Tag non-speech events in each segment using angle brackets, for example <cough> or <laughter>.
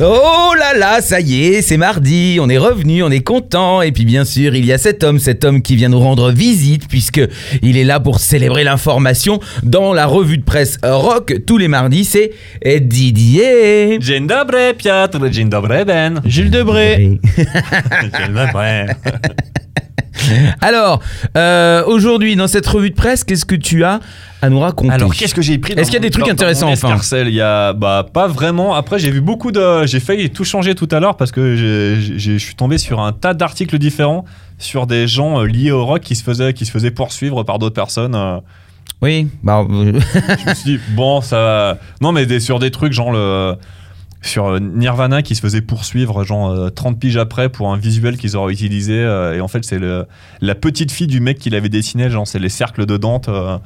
Oh là là, ça y est, c'est mardi, on est revenu, on est content. Et puis bien sûr, il y a cet homme, cet homme qui vient nous rendre visite, puisque il est là pour célébrer l'information dans la revue de presse rock tous les mardis. C'est Didier. Dzień dobry, Piotr. Dzień dobry, Ben. Gilles Debré. Oui. <laughs> Dzień dobry. <laughs> <laughs> Alors, euh, aujourd'hui, dans cette revue de presse, qu'est-ce que tu as à nous raconter Alors, qu'est-ce que j'ai pris Est-ce qu'il y a des trucs intéressants, enfin Il y a bah pas vraiment. Après, j'ai vu beaucoup de. J'ai failli tout changer tout à l'heure parce que je suis tombé sur un tas d'articles différents sur des gens euh, liés au rock qui se faisaient qui se faisaient poursuivre par d'autres personnes. euh. Oui, bah, je me suis dit bon ça. Non mais des, sur des trucs genre le sur euh, Nirvana qui se faisait poursuivre genre euh, 30 piges après pour un visuel qu'ils auraient utilisé euh, et en fait c'est le la petite fille du mec qui l'avait dessiné genre c'est les cercles de Dante euh,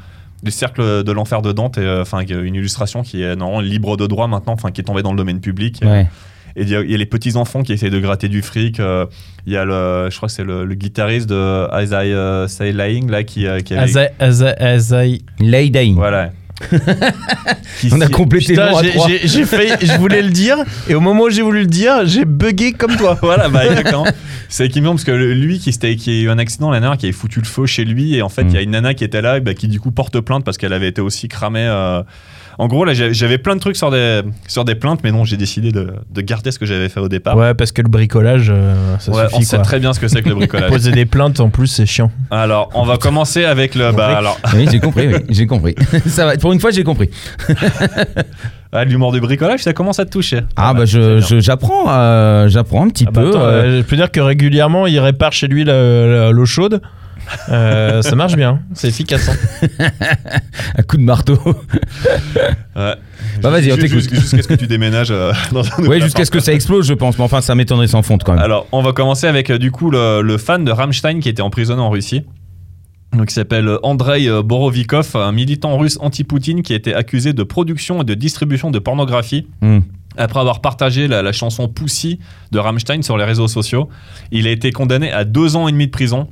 les cercles de l'enfer de Dante et, euh, enfin une illustration qui est normalement libre de droit maintenant enfin qui est tombée dans le domaine public ouais. et il y, a- il y a les petits enfants qui essayent de gratter du fric euh, il y a le je crois que c'est le, le guitariste de As I euh, Say Lying là qui, euh, qui avait Azaï, Azaï, Azaï. Lay Dying. voilà <laughs> On a complété le mot j'ai- trois. j'ai j'ai failli, je voulais le dire, et au moment où j'ai voulu le dire, j'ai bugué comme toi. <laughs> voilà, bah exactement. C'est qui parce que lui qui, qui a eu un accident l'année dernière, qui avait foutu le feu chez lui, et en fait, il Mm. y a une nana qui était là, et bah, qui du coup porte plainte parce qu'elle avait été aussi cramée. euh. En gros, là, j'avais plein de trucs sur des, sur des plaintes, mais non, j'ai décidé de, de garder ce que j'avais fait au départ. Ouais, parce que le bricolage, euh, ça Ouais, on suffit sait quoi. très bien ce que c'est que le bricolage. <laughs> Poser des plaintes en plus, c'est chiant. alors, on va commencer avec le. Bah, alors, Oui, j'ai compris, <laughs> oui, j'ai compris. <laughs> Ça va, pour une fois, j'ai compris. ah, l'humour du bricolage, ça commence à te toucher. Ah, bah, c'est je, j'apprends, euh, j'apprends un petit Ah bah peu. attends, euh, je peux dire que régulièrement, il répare chez lui le- le- l'eau chaude. Euh, ça marche bien, c'est efficace. hein. <laughs> un coup de marteau. Ouais. Bah, vas-y, Jusqu'à ce que tu déménages euh, <laughs> dans un Oui, jusqu'à ce que ça explose, je pense. Mais enfin, ça m'étonnerait sans fonte quand même. Alors, on va commencer avec euh, du coup le, le fan de Rammstein qui était emprisonné en Russie. Donc, il s'appelle Andrei euh, Borovikov, un militant russe anti-Poutine qui a été accusé de production et de distribution de pornographie Hmm. après avoir partagé la, la chanson Pussy de Rammstein sur les réseaux sociaux. Il a été condamné à deux ans et demi de prison.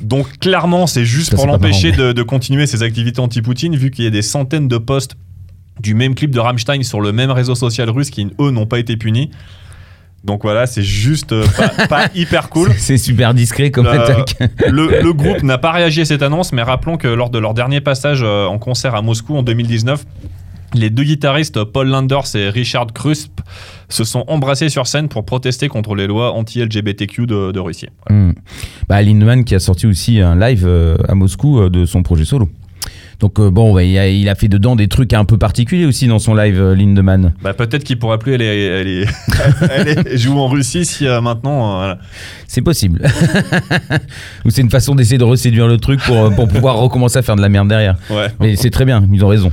Donc, clairement, c'est juste Ça, pour l'empêcher de, de continuer ses activités anti-Poutine, vu qu'il y a des centaines de posts du même clip de Rammstein sur le même réseau social russe qui, eux, n'ont pas été punis. Donc voilà, c'est juste euh, pas, <laughs> pas hyper cool. C'est super discret comme Euh, attaque. Le, le groupe n'a pas réagi à cette annonce, mais rappelons que lors de leur dernier passage euh, en concert à Moscou en 2019, les deux guitaristes Paul Landers et Richard Krusp se sont embrassés sur scène pour protester contre les lois anti-LGBTQ de, de Russie. Hmm. Bah, Lindemann qui a sorti aussi un live euh, à Moscou euh, de son projet solo. Donc euh, bon, il, a, il a fait dedans des trucs un peu particuliers aussi dans son live euh, Lindemann. Bah, Peut-être qu'il pourra plus aller, aller- <laughs> aller jouer en Russie si euh, maintenant. voilà. C'est possible. <laughs> Ou c'est une façon d'essayer de reséduire le truc pour, pour pouvoir recommencer à faire de la merde derrière. Ouais. Mais c'est très bien, ils ont raison.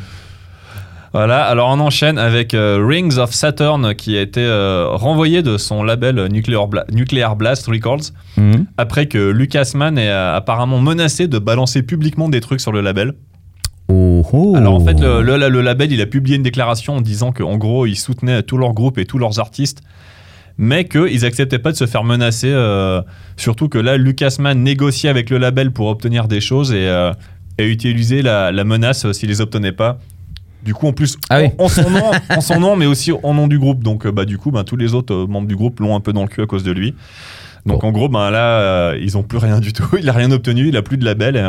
Voilà, alors on enchaîne avec euh, Rings of Saturn qui a été euh, renvoyé de son label Nuclear, Bla- Nuclear Blast Records Mhm. après que Lucas Mann ait euh, apparemment menacé de balancer publiquement des trucs sur le label. Oh, oh. Alors en fait, le, le- le label, il a publié une déclaration en disant qu'en gros, il soutenait tout leur groupe et tous leurs artistes, mais qu'ils acceptaient pas de se faire menacer. euh, surtout que là, Lucas Mann négociait avec le label pour obtenir des choses et, euh, et utilisait la, la menace euh, s'ils les obtenaient pas. Du coup, en plus, Ah oui. en, en son nom, <laughs> en son nom, mais aussi en nom du groupe. Donc, euh, bah, du coup, bah, tous les autres euh, membres du groupe l'ont un peu dans le cul à cause de lui. Donc, Bon. en gros, bah, là, euh, ils ont plus rien du tout. <laughs> Il a rien obtenu. Il a plus de label. et,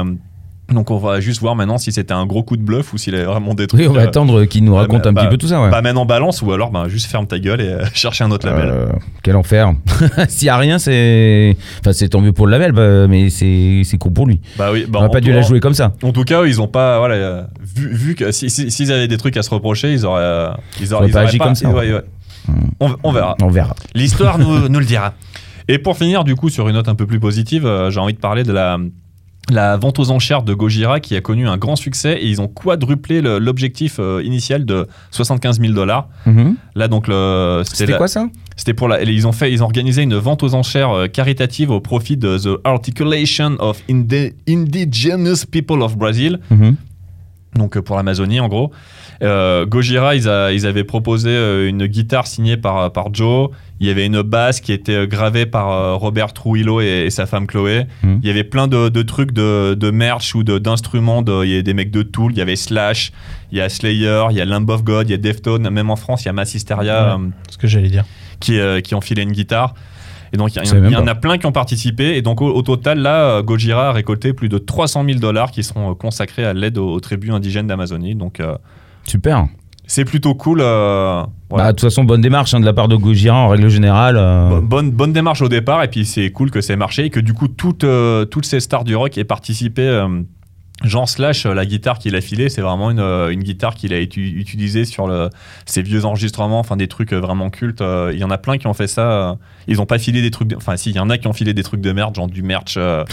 donc, on va juste voir maintenant si c'était un gros coup de bluff ou s'il avait vraiment des trucs. Oui, on va euh, attendre qu'il nous bah, raconte bah, un petit bah, peu tout ça. Ouais. bah, mène en balance ou alors bah, juste ferme ta gueule et euh, <laughs> cherche un autre label. Euh, quel enfer. <laughs> S'il y a rien, c'est. Enfin, c'est tant mieux pour le label, bah, mais c'est c'est con pour lui. Bah oui, bah, on n'a pas dû la jouer comme ça. En tout cas, ils ont pas. Voilà, vu, vu que si- si- s'ils avaient des trucs à se reprocher, ils auraient. Ils auraient pas agi comme ça, ouais, ouais. On, on verra. On verra. L'histoire nous, <laughs> nous le dira. Et pour finir, du coup, sur une note un peu plus positive, j'ai envie de parler de la, la vente aux enchères de Gojira qui a connu un grand succès et ils ont quadruplé l'objectif euh, initial de 75 000 dollars. Mhm. Là, donc, C'était quoi ça? C'était pour la. Ils ont fait, ils ont organisé une vente aux enchères euh, caritative au profit de The Articulation of Indi- Indigenous People of Brazil. Mhm. Donc euh, pour l'Amazonie en gros. Euh, Gojira, ils, a- ils avaient proposé euh, une guitare signée par, par Joe. Il y avait une basse qui était gravée par Robert Trujillo et, et sa femme Chloé. Mhm. Il y avait plein de, de trucs de, de merch ou d'instruments. Il y avait des mecs de Tool, il y avait Slash, il y a Slayer, il y a Lamb of God, il y a Deftones. Même en France, il y a Massisteria Ouais. euh, ce que j'allais dire. qui, euh, qui ont filé une guitare. Et donc, il y, en a plein qui ont participé. Et donc, au, au total, là, euh, Gojira a récolté plus de 300 000 dollars qui seront euh, consacrés à l'aide aux, aux tribus indigènes d'Amazonie. Donc, euh, Super. c'est plutôt cool. euh. Bah, de toute façon, bonne démarche hein, de la part de Gojira en règle générale. euh. Bo- Bonne, bonne démarche au départ. Et puis, c'est cool que c'est marché. Et que du coup, toutes, toutes ces stars du rock aient participé. Jean Slash, euh, la guitare qu'il a filée, c'est vraiment une, euh, une guitare qu'il a utilisée sur le, ses vieux enregistrements, enfin des trucs euh, vraiment cultes. Il y en a plein qui ont fait ça. Ils n'ont pas filé des trucs. de- Enfin, si, il y en a qui ont filé des trucs de merde, genre du merch, euh,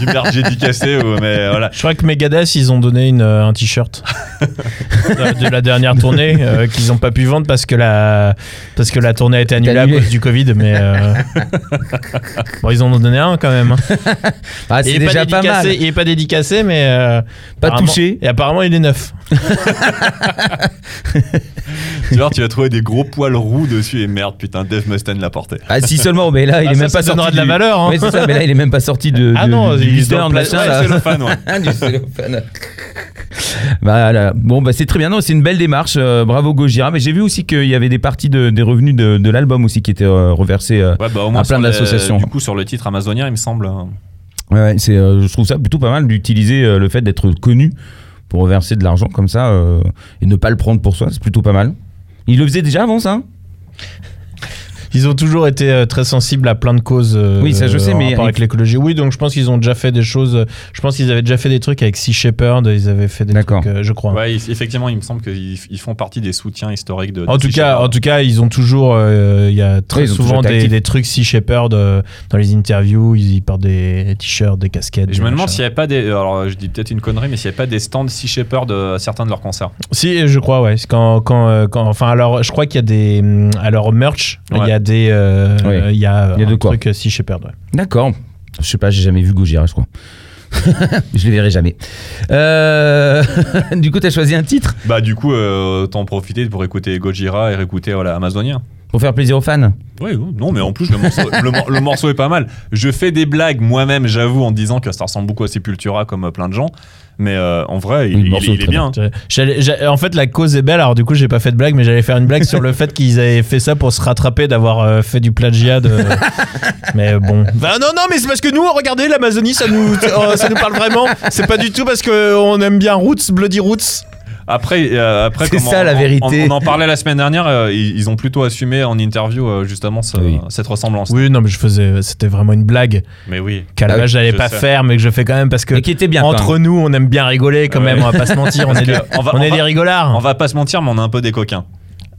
du merch dédicacé. ou- mais voilà. Je crois que Megadeth, ils ont donné une, un t-shirt de, <laughs> de la dernière tournée euh, qu'ils n'ont pas pu vendre parce que la, parce que la tournée a été annulée à cause du Covid. Mais euh, <laughs> bon, ils en ont donné un quand même. hein. Ah, Il c'est déjà pas, dédicacé, mal. Il est pas dédicacé, mais euh, Pas touché. Et apparemment, il est neuf. <laughs> Tu vois, tu vas trouver des gros poils roux dessus et merde, putain, Dave Mustaine l'a porté. Ah, si seulement, mais là, il Ah, est ça, même ça pas sorti. donnera de la valeur, hein. C'est ça, mais là, il est même pas sorti de. <laughs> Ah de- non, du le machin, là. Ouais, cellophane, ouais. <laughs> du cellophane. voilà. Bon, bah, c'est très bien. Non, c'est une belle démarche. euh, bravo Gojira. Mais j'ai vu aussi qu'il y avait des parties de- des revenus de, de l'album aussi qui étaient euh, reversés. euh, Ouais, bah, au moins À plein d'associations. Du coup, sur le titre amazonien, il me semble. Ouais, c'est, euh, je trouve ça plutôt pas mal d'utiliser euh, le fait d'être connu pour reverser de l'argent comme ça euh, et ne pas le prendre pour soi. C'est plutôt pas mal. Il le faisait déjà avant ça? Ils ont toujours été euh, très sensibles à plein de causes. euh, Oui, ça, je sais, en mais- rapport avec l'écologie. Oui, donc je pense qu'ils ont déjà fait des choses. euh, Je pense qu'ils avaient déjà fait des trucs avec Sea Shepherd. Ils avaient fait des D'accord. trucs, euh, je crois. Ouais, effectivement, il me semble qu'ils ils font partie des soutiens historiques de. En de tout, Sea cas, Shepherd. en tout cas, ils ont toujours, euh, il y a très souvent des, trucs Sea Shepherd euh, dans les interviews. Ils, portent des t-shirts, des casquettes. Et je me demande s'il n'y avait pas des. Alors, je dis peut-être une connerie, mais s'il n'y avait pas des stands Sea Shepherd à certains de leurs concerts. Si, je crois, ouais. Quand, quand, euh, quand, enfin, alors, je crois qu'il y a des, hum, à leur merch, il y a des, euh, Oui. il y a, Il y a de un quoi. truc euh, Shepherd. ouais. D'accord. Je sais pas, j'ai jamais vu Gojira, je crois. <laughs> je le verrai jamais. Euh, <laughs> du coup, t'as choisi un titre? Bah, du coup, euh, autant en profiter pour écouter Gojira et réécouter voilà, Amazonien. Pour faire plaisir aux fans. Oui, non, mais en plus, le morceau, le, mor- le morceau est pas mal. Je fais des blagues moi-même, j'avoue, en disant que ça ressemble beaucoup à Sepultura, comme euh, plein de gens. Mais euh, en vrai, il, il- est bien. En fait, la cause est belle. Alors, du coup, j'ai pas fait de blague, mais j'allais faire une blague sur le fait qu'ils avaient fait ça pour se rattraper d'avoir euh, fait du plagiat. De... <laughs> mais bon. Bah, non, non, mais c'est parce que nous, regardez, l'Amazonie, ça nous, euh, ça nous parle vraiment. C'est pas du tout parce qu'on aime bien Roots, Bloody Roots. Après, euh, après C'est ça, on- la vérité. On, on en parlait la semaine dernière, euh, ils, ils ont plutôt assumé en interview euh, justement ce- Oui. cette ressemblance. Oui, non, mais je faisais. C'était vraiment une blague Mais oui. qu'à la Ah base, j'allais pas sais. faire, mais que je fais quand même parce que. Qui était bien. Entre nous, on aime bien rigoler quand Ouais. même, on va pas se mentir. On est, des, on va- on on est va- des rigolards. On va pas se mentir, mais on a un peu des coquins.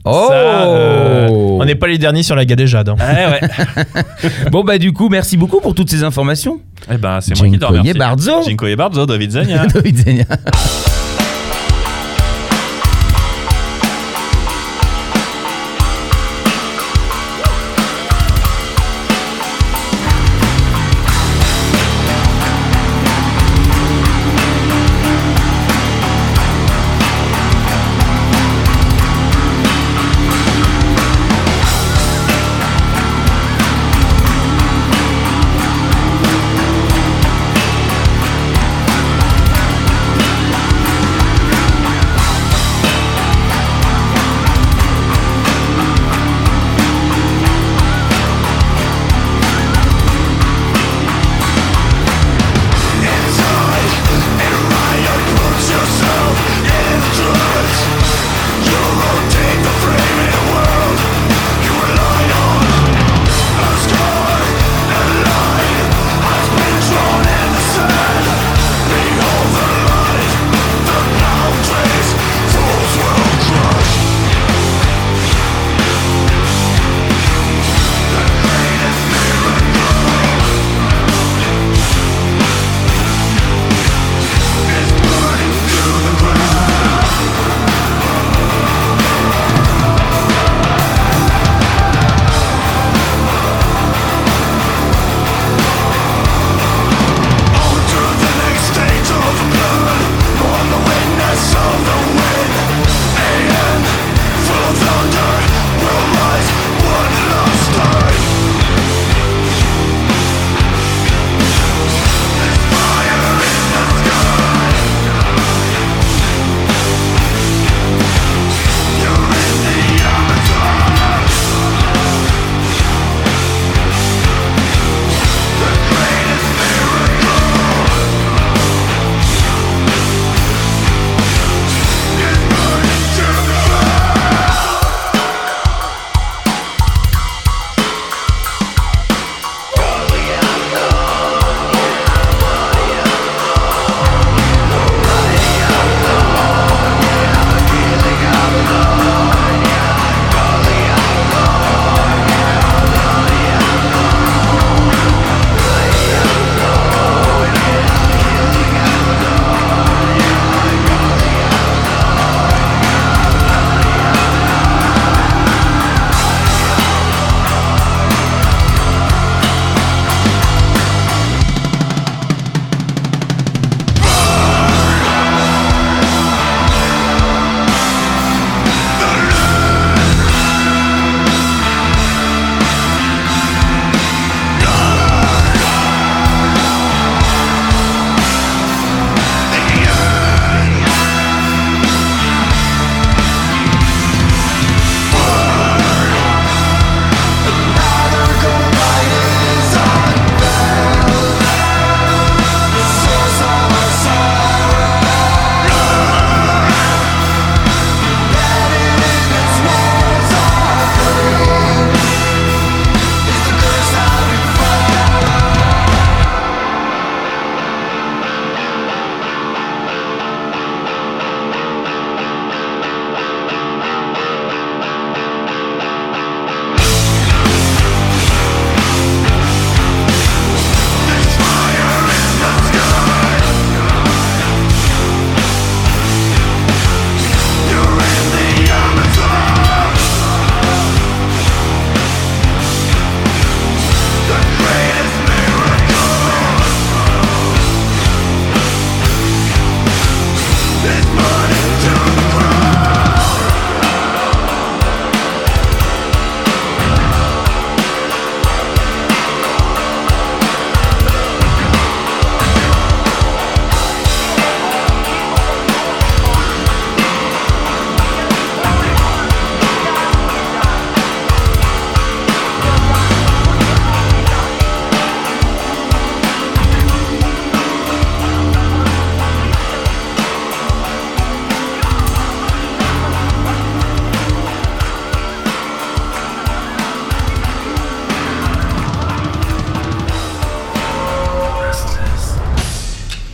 Oh Ça, euh, on n'est pas les derniers sur la gadejade. hein. <laughs> Bon, bah, du coup, merci beaucoup pour toutes ces informations. Eh ben, c'est moi qui te remercie. bardzo. Dziękuję bardzo, do widzenia. Do